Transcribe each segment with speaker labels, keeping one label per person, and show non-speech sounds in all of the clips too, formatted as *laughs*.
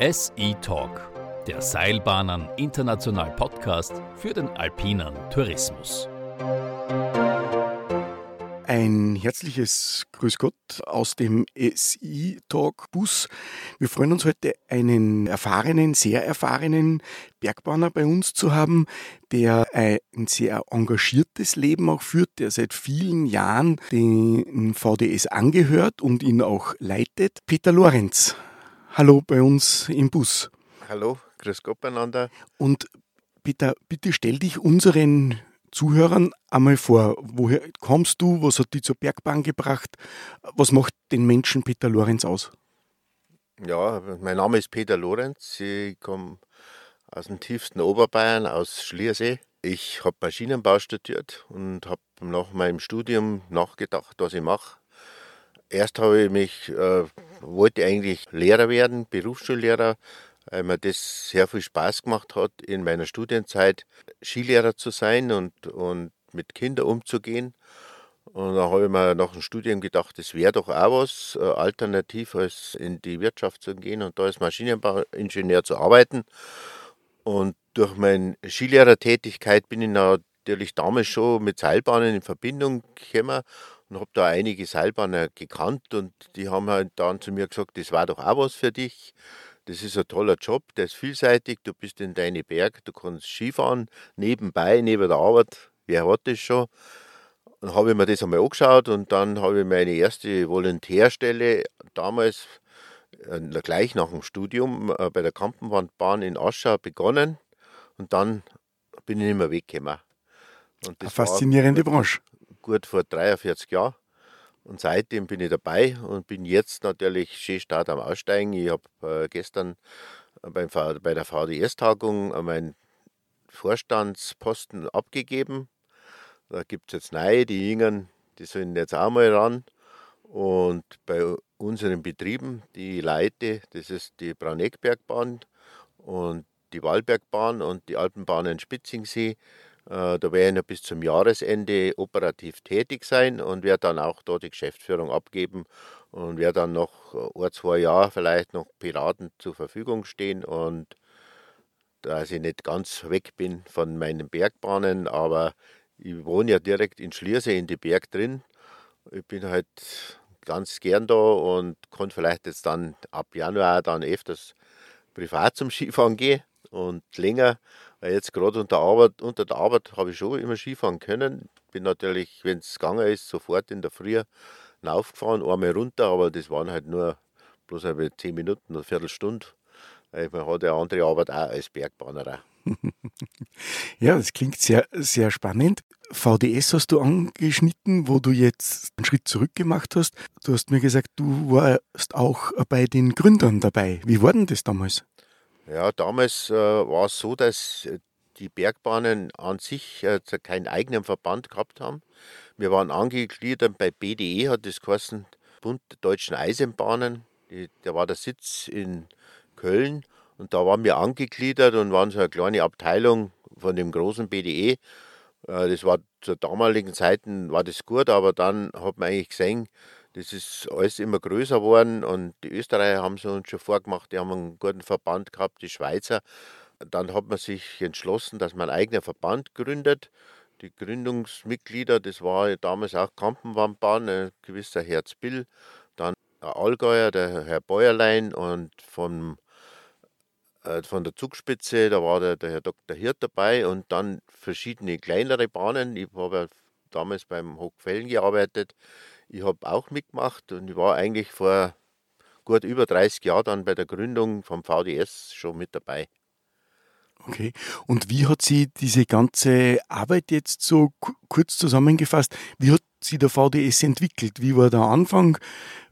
Speaker 1: SE Talk, der Seilbahnen International Podcast für den alpinen Tourismus.
Speaker 2: Ein herzliches Grüß Gott aus dem SI Talk Bus. Wir freuen uns heute einen erfahrenen, sehr erfahrenen Bergbahner bei uns zu haben, der ein sehr engagiertes Leben auch führt, der seit vielen Jahren den VDS angehört und ihn auch leitet. Peter Lorenz. Hallo bei uns im Bus.
Speaker 3: Hallo, grüß Gott beieinander.
Speaker 2: Und Peter, bitte stell dich unseren Zuhörern einmal vor, woher kommst du, was hat dich zur Bergbahn gebracht, was macht den Menschen Peter Lorenz aus?
Speaker 3: Ja, mein Name ist Peter Lorenz, ich komme aus dem tiefsten Oberbayern, aus Schliersee. Ich habe Maschinenbau studiert und habe nach meinem Studium nachgedacht, was ich mache. Erst habe ich mich, äh, wollte eigentlich Lehrer werden, Berufsschullehrer, weil mir das sehr viel Spaß gemacht hat, in meiner Studienzeit Skilehrer zu sein und, und mit Kindern umzugehen. Und da habe ich mir nach dem Studium gedacht, das wäre doch auch was, äh, alternativ als in die Wirtschaft zu gehen und da als Maschinenbauingenieur zu arbeiten. Und durch meine Skilehrertätigkeit bin ich natürlich damals schon mit Seilbahnen in Verbindung gekommen und habe da einige Seilbahner gekannt und die haben halt dann zu mir gesagt, das war doch auch was für dich. Das ist ein toller Job, der ist vielseitig. Du bist in deine Berg, du kannst Skifahren nebenbei, neben der Arbeit. Wer hat das schon? Dann habe ich mir das einmal angeschaut und dann habe ich meine erste Volontärstelle damals äh, gleich nach dem Studium äh, bei der Kampenwandbahn in Aschau begonnen und dann bin ich nicht mehr weggekommen.
Speaker 2: Eine faszinierende Branche.
Speaker 3: Gut vor 43 Jahren. Und seitdem bin ich dabei und bin jetzt natürlich schön start am Aussteigen. Ich habe äh, gestern beim, bei der VDS-Tagung meinen Vorstandsposten abgegeben. Da gibt es jetzt neue, die Jüngern, die sollen jetzt auch mal ran. Und bei unseren Betrieben, die leite, das ist die Brauneckbergbahn und die Wallbergbahn und die Alpenbahn in Spitzingsee. Äh, da werde ich noch bis zum Jahresende operativ tätig sein und werde dann auch dort die Geschäftsführung abgeben und werde dann noch ein, zwei Jahre vielleicht noch Piraten zur Verfügung stehen und dass ich nicht ganz weg bin von meinen Bergbahnen, aber ich wohne ja direkt in Schliersee in die Berg drin. Ich bin halt ganz gern da und kann vielleicht jetzt dann ab Januar dann öfters privat zum Skifahren gehen und länger weil jetzt gerade unter, Arbeit, unter der Arbeit habe ich schon immer Skifahren können. Bin natürlich, wenn es gegangen ist, sofort in der Früh raufgefahren, einmal runter, aber das waren halt nur bloß eine 10 Minuten, eine Viertelstunde. Weil man hat ja andere Arbeit auch als Bergbahner. *laughs*
Speaker 2: ja, das klingt sehr, sehr spannend. VDS hast du angeschnitten, wo du jetzt einen Schritt zurück gemacht hast. Du hast mir gesagt, du warst auch bei den Gründern dabei. Wie war denn das damals?
Speaker 3: Ja, damals äh, war es so, dass äh, die Bergbahnen an sich äh, keinen eigenen Verband gehabt haben. Wir waren angegliedert bei BDE, hat das geheißen, Bund der Deutschen Eisenbahnen. Die, da war der Sitz in Köln und da waren wir angegliedert und waren so eine kleine Abteilung von dem großen BDE. Äh, das war zur damaligen Zeiten war das gut, aber dann hat man eigentlich gesehen, das ist alles immer größer geworden und die Österreicher haben es uns schon vorgemacht, die haben einen guten Verband gehabt, die Schweizer. Dann hat man sich entschlossen, dass man einen eigenen Verband gründet. Die Gründungsmitglieder, das war damals auch Kampenwandbahn, ein gewisser Herz Bill, dann der Allgäuer, der Herr Bäuerlein und vom, äh, von der Zugspitze, da war der, der Herr Dr. Hirt dabei und dann verschiedene kleinere Bahnen. Ich habe ja damals beim Hochquellen gearbeitet. Ich habe auch mitgemacht und ich war eigentlich vor gut über 30 Jahren dann bei der Gründung vom VDS schon mit dabei.
Speaker 2: Okay. Und wie hat sie diese ganze Arbeit jetzt so kurz zusammengefasst, wie hat sie der VDS entwickelt? Wie war der Anfang?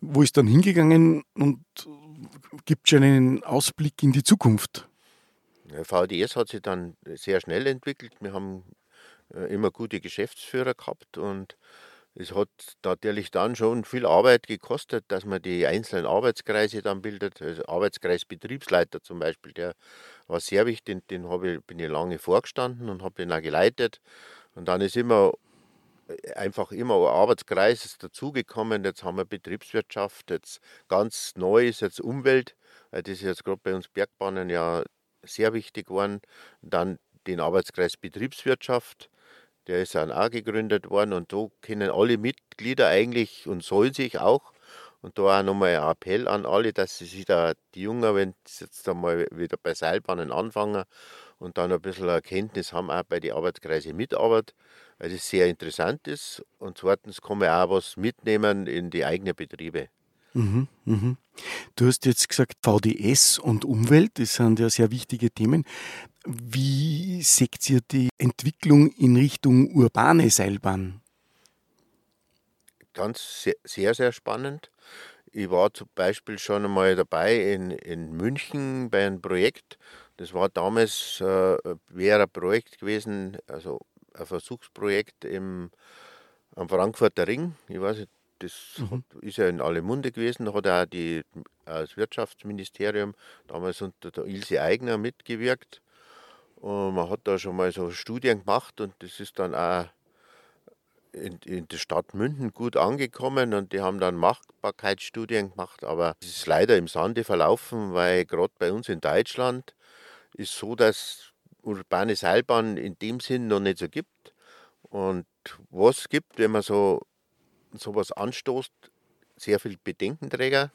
Speaker 2: Wo ist dann hingegangen und gibt schon einen Ausblick in die Zukunft?
Speaker 3: Der VDS hat sich dann sehr schnell entwickelt. Wir haben äh, immer gute Geschäftsführer gehabt und es hat natürlich dann schon viel Arbeit gekostet, dass man die einzelnen Arbeitskreise dann bildet. Also Arbeitskreis Betriebsleiter zum Beispiel, der war sehr wichtig, den, den ich, bin ich lange vorgestanden und habe den auch geleitet. Und dann ist immer einfach immer ein Arbeitskreis dazugekommen. Jetzt haben wir Betriebswirtschaft, jetzt ganz neu ist jetzt Umwelt. Das ist jetzt gerade bei uns Bergbahnen ja sehr wichtig geworden. Dann den Arbeitskreis Betriebswirtschaft, der ist dann auch gegründet worden und da können alle Mitglieder eigentlich und sollen sich auch und da auch nochmal ein Appell an alle, dass sie sich da, die Jungen, wenn sie jetzt einmal wieder bei Seilbahnen anfangen und dann ein bisschen Erkenntnis haben, auch bei den Arbeitskreisen mitarbeiten, weil das sehr interessant ist. Und zweitens kann man auch was mitnehmen in die eigenen Betriebe.
Speaker 2: Mhm, mhm. Du hast jetzt gesagt, VDS und Umwelt, das sind ja sehr wichtige Themen. Wie seht ihr die Entwicklung in Richtung urbane Seilbahn?
Speaker 3: Ganz sehr, sehr, sehr spannend. Ich war zum Beispiel schon einmal dabei in, in München bei einem Projekt. Das war damals, äh, wäre ein Projekt gewesen, also ein Versuchsprojekt im, am Frankfurter Ring. Ich weiß nicht, das mhm. ist ja in alle Munde gewesen. Da hat auch die, das Wirtschaftsministerium damals unter der Ilse Eigner mitgewirkt. Und man hat da schon mal so Studien gemacht und das ist dann auch in, in, der Stadt München gut angekommen und die haben dann Machbarkeitsstudien gemacht, aber es ist leider im Sande verlaufen, weil gerade bei uns in Deutschland ist so, dass urbane Seilbahn in dem Sinn noch nicht so gibt. Und was gibt, wenn man so sowas anstoßt, sehr viel Bedenkenträger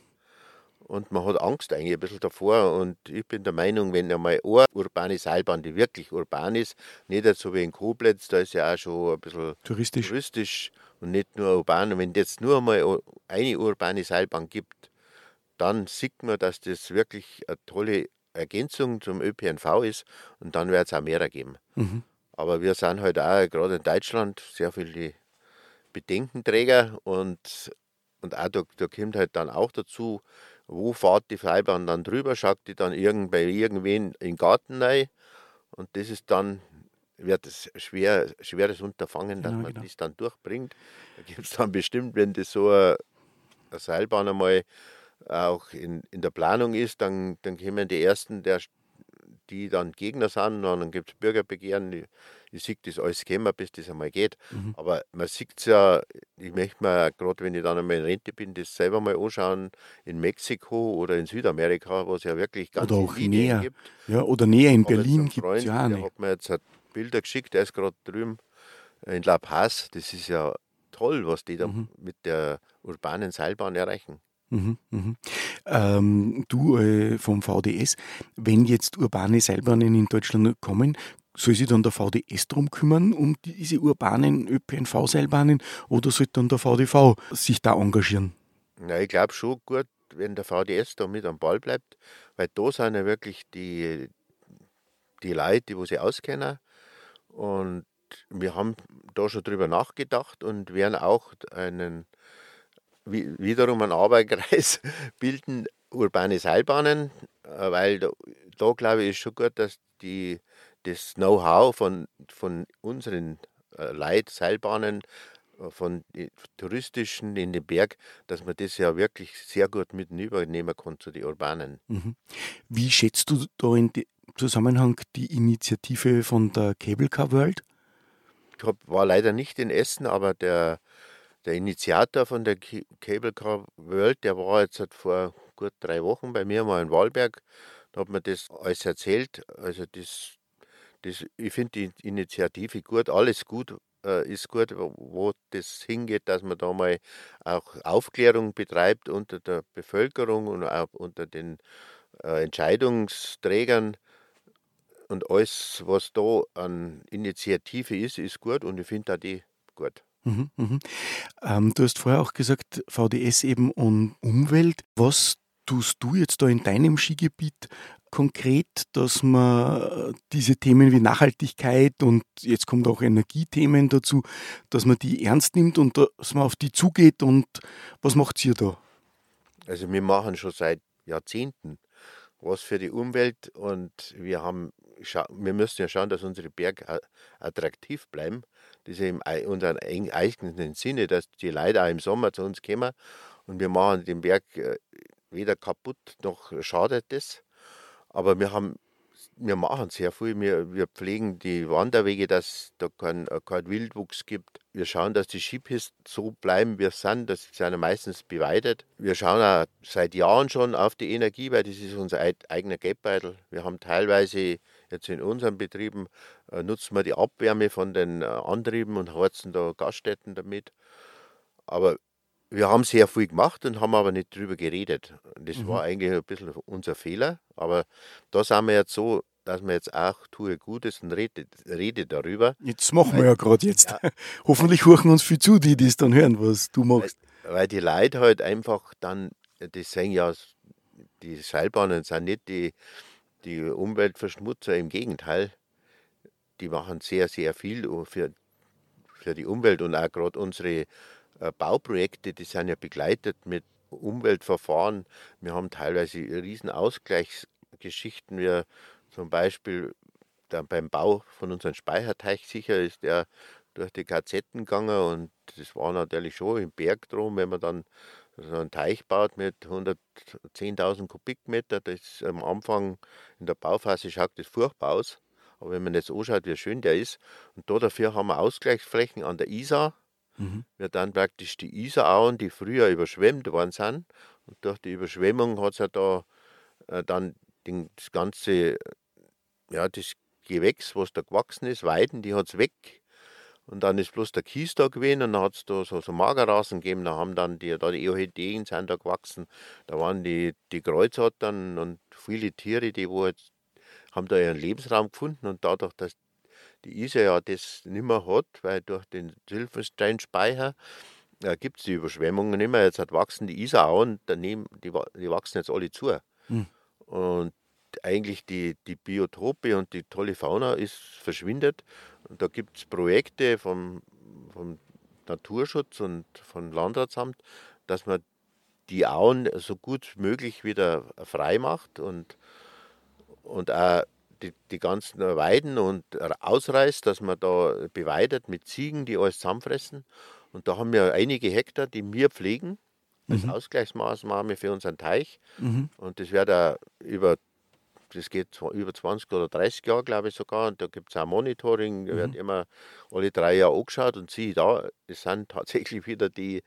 Speaker 3: und man hat Angst eigentlich ein bisschen davor. Und ich bin der Meinung, wenn einmal eine urbane Seilbahn, die wirklich urban ist, nicht so wie in Koblenz, da ist ja auch schon ein bisschen
Speaker 2: touristisch,
Speaker 3: touristisch und nicht nur urban. Und wenn es jetzt nur einmal eine urbane Seilbahn gibt, dann sieht man, dass das wirklich eine tolle Ergänzung zum ÖPNV ist und dann wird es auch mehr geben. Mhm. Aber wir sind halt auch gerade in Deutschland sehr viele Bedenkenträger und, und auch da, da kommt halt dann auch dazu, wo fährt die Seilbahn dann drüber, schaut die dann irgend, bei irgendwen in den Garten rein und das ist dann wird es schwer, schweres Unterfangen, dass ja, man genau. das dann durchbringt. Da gibt es dann bestimmt, wenn das so eine, eine Seilbahn einmal auch in, in der Planung ist, dann, dann kommen die Ersten, der, die dann Gegner sind, und dann gibt es Bürgerbegehren. Ich sehe das alles kommen, bis das einmal geht. Mhm. Aber man sieht es ja, ich möchte mir, gerade wenn ich dann einmal in Rente bin, das selber mal anschauen, in Mexiko oder in Südamerika, wo es ja wirklich ganz
Speaker 2: oder auch näher. gibt. Ja, oder näher in Berlin
Speaker 3: gibt es ja Der hat mir jetzt Bilder geschickt, der ist gerade drüben in La Paz. Das ist ja toll, was die da mhm. mit der urbanen Seilbahn erreichen.
Speaker 2: Mhm, mhm. Ähm, du äh, vom VDS, wenn jetzt urbane Seilbahnen in Deutschland kommen, soll sich dann der VDS darum kümmern, um diese urbanen ÖPNV-Seilbahnen oder soll dann der VDV sich da engagieren?
Speaker 3: Ja, ich glaube schon gut, wenn der VDS da mit am Ball bleibt, weil da sind ja wirklich die, die Leute, die sie auskennen. Und wir haben da schon drüber nachgedacht und werden auch einen wiederum einen Arbeitskreis *laughs* bilden, urbane Seilbahnen, äh, weil da, da glaube ich ist schon gut, dass die, das Know-how von, von unseren äh, Leit Seilbahnen, äh, von touristischen in den Berg, dass man das ja wirklich sehr gut mit übernehmen kann zu den urbanen. Mhm.
Speaker 2: Wie schätzt du da in Zusammenhang die Initiative von der Cable Car World?
Speaker 3: Ich hab, war leider nicht in Essen, aber der der Initiator von der Cable Car World, der war jetzt halt vor gut drei Wochen bei mir mal in Wahlberg. Da hat mir das alles erzählt. Also das, das ich finde die Initiative gut, alles gut, äh, ist gut, wo das hingeht, dass man da mal auch Aufklärung betreibt unter der Bevölkerung und auch unter den äh, Entscheidungsträgern. Und alles, was da an Initiative ist, ist gut und ich finde auch die gut. Mhm,
Speaker 2: mhm. Ähm, du hast vorher auch gesagt, VDS eben und Umwelt. Was tust du jetzt da in deinem Skigebiet konkret, dass man diese Themen wie Nachhaltigkeit und jetzt kommt auch Energiethemen dazu, dass man die ernst nimmt und dass man auf die zugeht und was macht ihr da?
Speaker 3: Also wir machen schon seit Jahrzehnten was für die Umwelt und wir haben wir müssen ja schauen, dass unsere Berge attraktiv bleiben. Das ist im unseren eigenen Sinne, dass die Leute auch im Sommer zu uns kommen und wir machen den Berg äh, weder kaputt noch schadet das. Aber wir wir machen sehr viel. Wir, wir pflegen die Wanderwege, dass da kein, äh, kein Wildwuchs gibt. Wir schauen, dass die Skipisten so bleiben, wie sie sind. Das sind meistens beweidet. Wir schauen auch seit Jahren schon auf die Energie, weil das ist unser eigener Geldbeutel. Wir haben teilweise jetzt in unseren Betrieben, äh, nutzen wir die Abwärme von den äh, Antrieben und heizen da Gaststätten damit. Aber wir haben sehr viel gemacht und haben aber nicht drüber geredet. Das mhm. war eigentlich ein bisschen unser Fehler. Aber da sind wir jetzt so, dass wir jetzt auch tue Gutes und rede, rede darüber.
Speaker 2: Jetzt machen wir ja gerade jetzt. Ja. *laughs* Hoffentlich hören uns viel zu, die das dann hören, was du machst.
Speaker 3: Weil, weil die Leute halt einfach dann, das sagen ja, die Seilbahnen sind nicht die, die Umweltverschmutzer, im Gegenteil. Die machen sehr, sehr viel für, für die Umwelt und auch gerade unsere äh, Bauprojekte, die sind ja begleitet mit Umweltverfahren. Wir haben teilweise riesen Ausgleichsgeschichten. Wir zum Beispiel beim Bau von unserem Speicherteich sicher ist der durch die Gazetten gegangen und das war natürlich schon im Berg drum, wenn man dann so einen Teich baut mit 110.000 Kubikmeter, das am Anfang in der Bauphase schaut das furchtbar aus. Aber wenn man jetzt anschaut, wie schön der ist, und da dafür haben wir Ausgleichsflächen an der Isar, Mhm. Wir dann praktisch die Isarauen, die früher überschwemmt worden sind. Und durch die Überschwemmung hat es ja da äh, dann den, das ganze, ja, das Gewächs, was da gewachsen ist, Weiden, die hat es weg. Und dann ist bloß der Kies da gewesen und dann hat es da so, so Magerrasen gegeben. Da haben dann die, da die Orchideen sind da gewachsen. Da waren die, die Kreuzottern und viele Tiere, die wo jetzt, haben da ihren Lebensraum gefunden und dadurch, dass die Isar ja das nicht mehr hat, weil durch den Silfensteinspeicher äh, gibt es die Überschwemmungen nicht mehr. Jetzt hat wachsen die Isarauen daneben, die, die wachsen jetzt alle zu. Mhm. Und eigentlich die, die Biotope und die tolle Fauna ist verschwindet. Und da gibt es Projekte vom, vom Naturschutz und vom Landratsamt, dass man die Auen so gut möglich wieder frei macht und, und auch die, die ganzen Weiden und ausreißt, dass man da beweidet mit Ziegen, die alles zusammenfressen. Und da haben wir einige Hektar, die wir pflegen, als mhm. Ausgleichsmaßnahme für unseren Teich. Mhm. Und das wird da über, das geht über 20 oder 30 Jahre, glaube ich sogar. Und da gibt es auch Monitoring, da mhm. wird immer alle drei Jahre angeschaut und siehe da, es sind *laughs* tatsächlich wieder die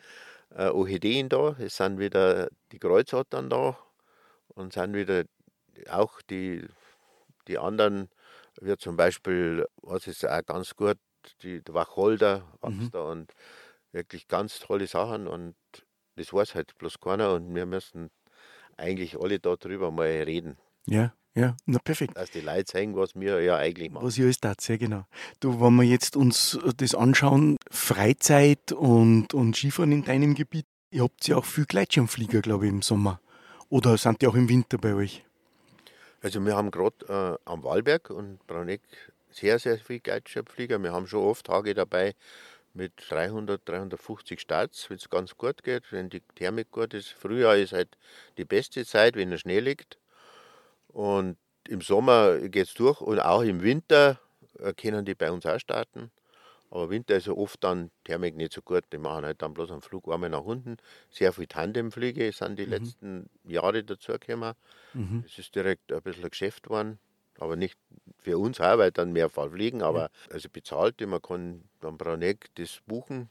Speaker 3: äh, Orchideen da, es sind wieder die Kreuzottern da und sind wieder auch die die anderen, wie zum Beispiel, was ist auch ganz gut, die, der Wacholder wächst mhm. da und wirklich ganz tolle Sachen und das weiß halt bloß keiner und wir müssen eigentlich alle darüber mal reden.
Speaker 2: Ja, ja, na perfekt.
Speaker 3: Dass die Leute sehen, was wir ja eigentlich machen.
Speaker 2: Was ihr alles tat, sehr genau. Du, wenn wir jetzt uns das anschauen, Freizeit und, und Skifahren in deinem Gebiet, ihr habt ja auch viel Gleitschirmflieger, glaube ich, im Sommer. Oder sind die auch im Winter bei euch?
Speaker 3: Also wir haben gerade äh, am Wallberg und Brauneck sehr, sehr viele Gleitschirmflieger. Wir haben schon oft Tage dabei mit 300, 350 Starts, wenn es ganz gut geht, wenn die Thermik gut ist. Frühjahr ist halt die beste Zeit, wenn der Schnee liegt. Und im Sommer geht es durch und auch im Winter äh, können die bei uns auch starten. Aber Winter ist ja oft dann Thermik nicht so gut. Die machen halt dann bloß einen Flug einmal nach unten. Sehr viele Tandemflüge sind die mhm. letzten Jahre dazugekommen. Mhm. Es ist direkt ein bisschen ein Geschäft geworden. Aber nicht für uns auch, weil dann mehr Fall fliegen. Aber ja. also bezahlt, man kann am Brauneck das buchen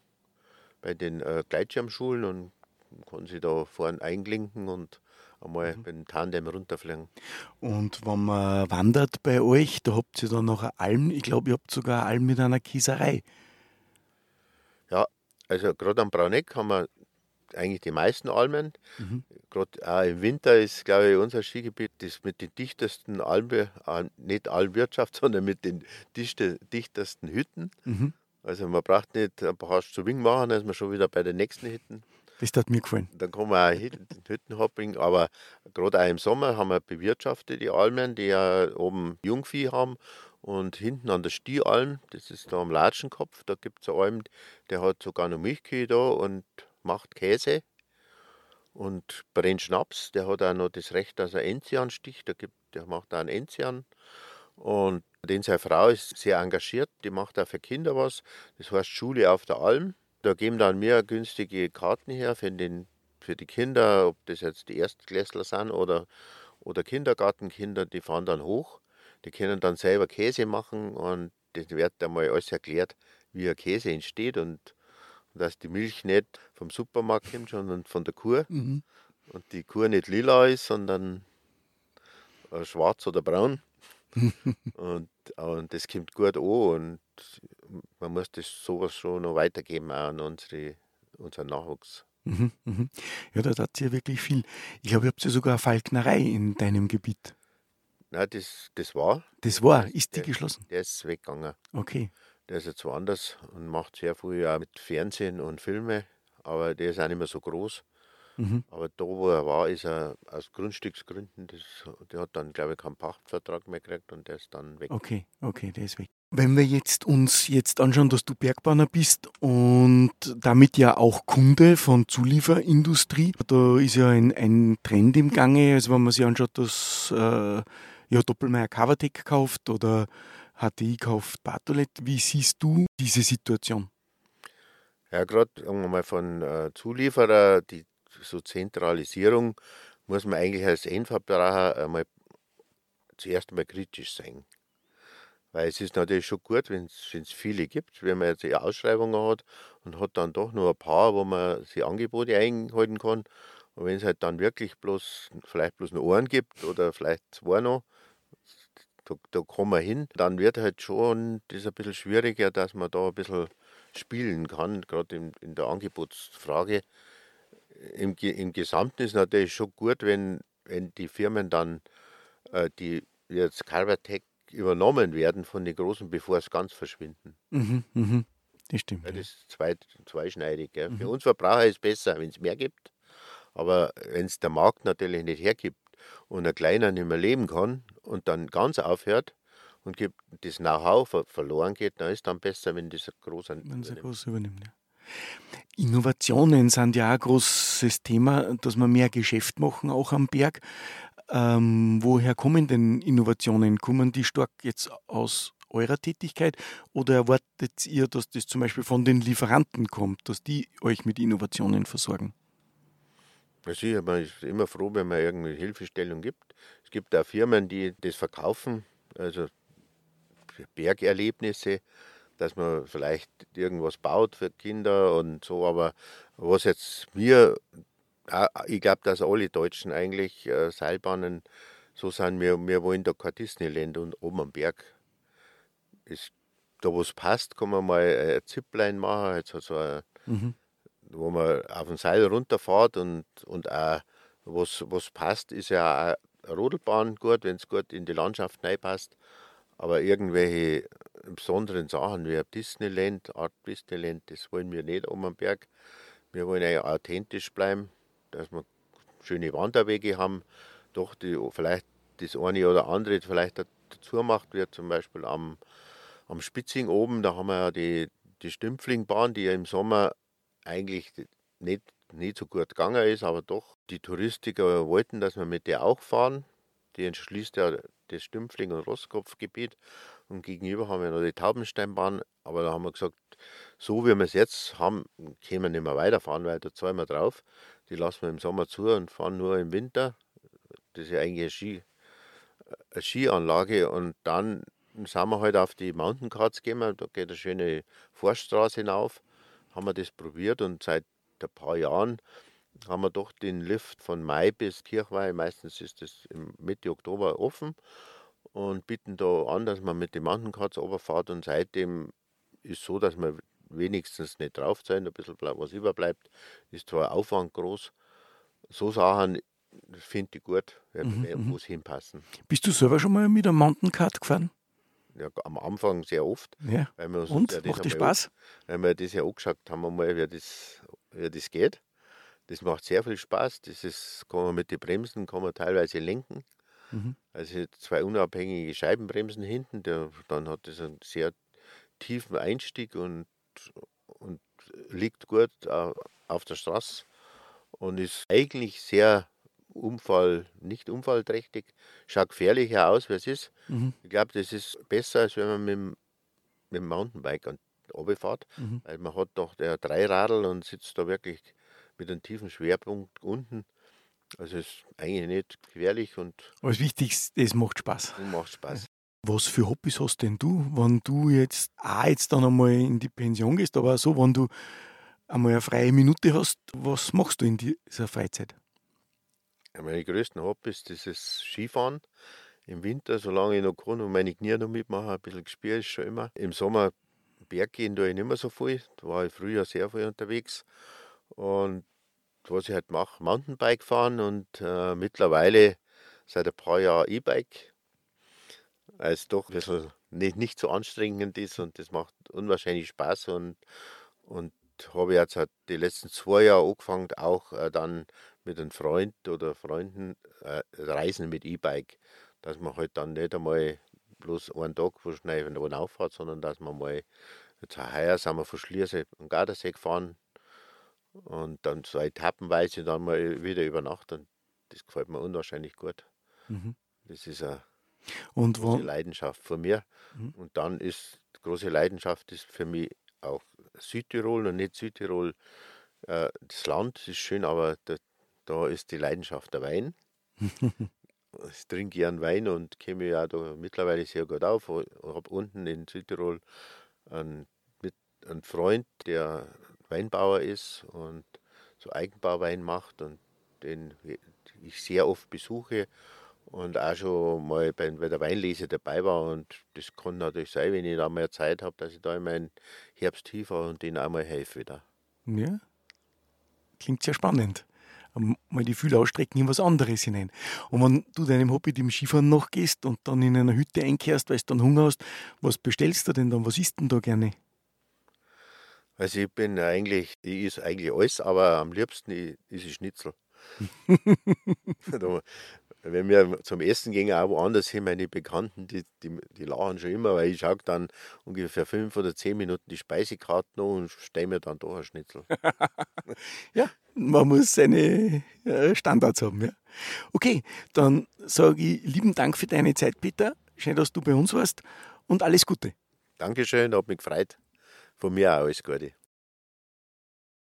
Speaker 3: bei den äh, Gleitschirmschulen und kann sich da vorne einklinken und einmal mhm. dem Tandem runterfliegen.
Speaker 2: Und wenn man wandert bei euch, da habt ihr dann noch eine Alm, ich glaube, ihr habt sogar eine Alm mit einer Kieserei.
Speaker 3: Ja, also gerade am Brauneck haben wir eigentlich die meisten Almen. Mhm. Gerade auch im Winter ist, glaube ich, unser Skigebiet das mit den dichtesten Almen, nicht Almwirtschaft, *laughs* sondern mit den dichtesten Hütten. Mhm. Also man braucht nicht ein paar zu Wing machen, dann ist man schon wieder bei den nächsten Hütten.
Speaker 2: Das hat mir gefallen.
Speaker 3: Dann kann man auch *laughs* Hüttenhopping, aber gerade auch im Sommer haben wir bewirtschaftet die Almen, die ja oben Jungvieh haben und hinten an der Stiealm, das ist da am Latschenkopf, da gibt es einen Alm, der hat sogar noch Milchkühe da und macht Käse und brennt Schnaps. Der hat auch noch das Recht, dass er Enzian sticht, der, gibt, der macht auch einen Enzian. Und den seine Frau ist sehr engagiert, die macht auch für Kinder was. Das heißt Schule auf der Alm. Da geben dann mehr günstige Karten her für, den, für die Kinder, ob das jetzt die Erstklässler sind oder, oder Kindergartenkinder, die fahren dann hoch. Die können dann selber Käse machen und das wird einmal alles erklärt, wie ein Käse entsteht und, dass die Milch nicht vom Supermarkt kommt, sondern von der Kuh.
Speaker 2: Mhm.
Speaker 3: Und die Kuh nicht lila ist, sondern äh, schwarz oder braun. *laughs* und, und das kommt gut an und man muss das sowas schon noch weitergeben an unsere, unseren Nachwuchs.
Speaker 2: Mhm, mhm. Ja, da hat ja wirklich viel. Ich glaube, ihr habt ja sogar eine Falknerei in deinem Gebiet.
Speaker 3: Nein, das, das war.
Speaker 2: Das war, ist die
Speaker 3: der,
Speaker 2: geschlossen?
Speaker 3: Der ist weggegangen.
Speaker 2: Okay.
Speaker 3: Der ist jetzt woanders und macht sehr viel auch mit Fernsehen und Filme, aber der ist auch nicht mehr so groß.
Speaker 2: Mhm.
Speaker 3: Aber da, wo er war, ist er aus Grundstücksgründen, das, der hat dann, glaube ich, keinen Pachtvertrag mehr gekriegt und der ist dann weg.
Speaker 2: Okay, okay, der ist weg. Wenn wir jetzt uns jetzt anschauen, dass du Bergbahner bist und damit ja auch Kunde von Zulieferindustrie, da ist ja ein, ein Trend im Gange. Also wenn man sich anschaut, dass äh, ja, Doppelmeier Covertech kauft oder HTI kauft Bartolet, wie siehst du diese Situation?
Speaker 3: Ja, gerade mal von äh, Zulieferer, die so Zentralisierung muss man eigentlich als Endverbraucher einmal zuerst einmal kritisch sein. Weil es ist natürlich schon gut, wenn es viele gibt, wenn man jetzt eine Ausschreibung hat und hat dann doch nur ein paar, wo man sich Angebote einhalten kann. Und wenn es halt dann wirklich bloß, vielleicht bloß nur einen gibt oder vielleicht zwei noch, da, da kommen wir hin, dann wird halt schon das ein bisschen schwieriger, dass man da ein bisschen spielen kann, gerade in, in der Angebotsfrage. Im, Im Gesamten ist natürlich schon gut, wenn, wenn die Firmen dann, äh, die jetzt Carvatec übernommen werden von den Großen, bevor es ganz verschwinden.
Speaker 2: Mhm, mhm. Das stimmt.
Speaker 3: Ja,
Speaker 2: ja.
Speaker 3: das ist zwei, zweischneidig. Gell.
Speaker 2: Mhm.
Speaker 3: Für uns Verbraucher ist es besser, wenn es mehr gibt. Aber wenn es der Markt natürlich nicht hergibt und ein Kleiner nicht mehr leben kann und dann ganz aufhört und gibt, das Know-how ver verloren geht, dann ist es dann besser, wenn das
Speaker 2: Wenn ein
Speaker 3: übernimmt.
Speaker 2: groß übernimmt. Ja. Innovationen sind ja auch ein großes Thema, dass wir mehr Geschäft machen, auch am Berg. Ähm, woher kommen denn Innovationen? Kommen die stark jetzt aus eurer Tätigkeit oder erwartet ihr, dass das zum Beispiel von den Lieferanten kommt, dass die euch mit Innovationen versorgen?
Speaker 3: Ich, man ist immer froh, wenn man irgendwie Hilfestellung gibt. Es gibt auch Firmen, die das verkaufen, also Bergerlebnisse, dass man vielleicht irgendwas baut für Kinder und so. Aber was jetzt mir, ich glaube, dass alle Deutschen eigentlich äh, Seilbahnen so sind, wir, wir wollen da kein Disneyland und oben am Berg ist, da wo es passt, kann man mal ein Zipline machen, hat so ein
Speaker 2: Mhm.
Speaker 3: wo man auf dem Seil runterfährt und, und auch was, was passt, ist ja auch eine Rodelbahn gut, wenn es gut in die Landschaft passt. Aber irgendwelche besonderen Sachen wie ein Disneyland, Art Disneyland, das wollen wir nicht oben am Berg. Wir wollen ja authentisch bleiben, dass wir schöne Wanderwege haben, doch die vielleicht das eine oder andere vielleicht dazu macht wird, zum Beispiel am, am Spitzing oben, da haben wir ja die, die Stümpflingbahn, die ja im Sommer eigentlich nicht, nicht so gut gegangen ist, aber doch die Touristiker wollten, dass wir mit der auch fahren. Die entschließt ja das Stümpfling- und Rostkopfgebiet und gegenüber haben wir noch die Taubensteinbahn, aber da haben wir gesagt, so wie wir es jetzt haben, können wir nicht mehr weiterfahren, weil da zahlen wir drauf. Die lassen wir im Sommer zu und fahren nur im Winter. Das ist ja eigentlich eine, Ski, eine Skianlage und dann sind wir halt auf die Mountain Cards gegangen, da geht eine schöne Forststraße hinauf haben wir das probiert und seit ein paar Jahren. Haben wir doch den Lift von Mai bis Kirchweih, meistens ist das Mitte Oktober offen und bieten da an, dass man mit den Mountaincards runterfährt und seitdem ist so, dass man wenigstens nicht drauf sein, ein bisschen was überbleibt, ist zwar Aufwand groß. So Sachen finde ich gut,
Speaker 2: Mhm,
Speaker 3: wo es hinpassen.
Speaker 2: Bist du selber schon mal mit einem Mountain-Card gefahren?
Speaker 3: Ja, am Anfang sehr oft.
Speaker 2: Ja.
Speaker 3: Weil wir uns
Speaker 2: Und?
Speaker 3: ja
Speaker 2: Macht dir Spaß?
Speaker 3: weil wir das ja angeschaut haben, einmal, wie das, wie das geht. Das macht sehr viel Spaß. Das ist, kann man mit den Bremsen kann man teilweise lenken.
Speaker 2: Mhm.
Speaker 3: Also zwei unabhängige Scheibenbremsen hinten. Der, dann hat das einen sehr tiefen Einstieg und, und liegt gut au- auf der Straße und ist eigentlich sehr unfall, nicht unfallträchtig. Schaut gefährlicher aus, wie es ist.
Speaker 2: Mhm.
Speaker 3: Ich glaube, das ist besser, als wenn man mit, dem- mit dem Mountainbike runterfährt.
Speaker 2: Mhm.
Speaker 3: Weil man hat doch der Dreiradl und sitzt da wirklich mit einem tiefen Schwerpunkt unten. Also ist eigentlich nicht gefährlich und
Speaker 2: Aber das Wichtigste, es macht Spaß.
Speaker 3: macht Spaß.
Speaker 2: Was für Hobbys hast denn du, wenn du jetzt auch jetzt dann einmal in die Pension gehst, aber auch so, wenn du einmal eine freie Minute hast, was machst du in dieser Freizeit?
Speaker 3: Meine größten Hobbys, das ist Skifahren. Im Winter, solange ich noch kann und meine Knie noch mitmachen, ein bisschen gespielt ist schon immer. Im Sommer Berg gehen tue ich nicht mehr so viel. Da war ich früher sehr viel unterwegs. Und was ich halt mache, Mountainbike fahren und äh, mittlerweile seit ein paar Jahren E-Bike, weil es doch ein bisschen nicht, nicht so anstrengend ist und das macht unwahrscheinlich Spaß und, und habe jetzt halt die letzten zwei Jahre angefangen, auch äh, dann mit einem Freund oder Freunden äh, reisen mit E-Bike, dass man halt dann nicht einmal bloß einen Tag wo schnell wenn man auffahrt, sondern dass man mal, jetzt heuer sind wir von Schliersee und Gardasee gefahren und dann so etappenweise dann mal wieder über Nacht und das gefällt mir unwahrscheinlich gut. Mhm. Das ist eine und große Leidenschaft von mir. Mhm. Und dann ist die große Leidenschaft ist für mich auch Südtirol und nicht Südtirol. Äh, das Land ist schön, aber da, da ist die Leidenschaft der Wein. *laughs* ich trinke gern Wein und kenne ja da mittlerweile sehr gut auf. Ich habe unten in Südtirol einen, mit, einen Freund, der Weinbauer ist und so Eigenbauwein macht und den ich sehr oft besuche und auch schon mal bei, bei der Weinlese dabei war. Und das kann natürlich sein, wenn ich da mehr Zeit habe, dass ich da in meinen Herbst tief war und denen auch mal helfe wieder.
Speaker 2: Ja, klingt sehr spannend. Mal die Fühler ausstrecken in was anderes hinein. Und wenn du deinem Hobby dem Skifahren nachgehst und dann in einer Hütte einkehrst, weil du dann Hunger hast, was bestellst du denn dann? Was isst denn da gerne?
Speaker 3: Also ich bin eigentlich, ich is eigentlich alles, aber am liebsten ist ich Schnitzel. *laughs* *laughs* wenn wir zum Essen gehen, auch woanders hin, meine Bekannten, die, die, die lachen schon immer, weil ich schaue dann ungefähr fünf oder zehn Minuten die Speisekarte noch und stelle mir dann doch ein Schnitzel. *laughs*
Speaker 2: ja, man muss seine äh, Standards haben. Ja. Okay, dann sage ich lieben Dank für deine Zeit, Peter. Schön, dass du bei uns warst und alles Gute.
Speaker 3: Dankeschön, hat mich gefreut. Von mir auch alles Gute.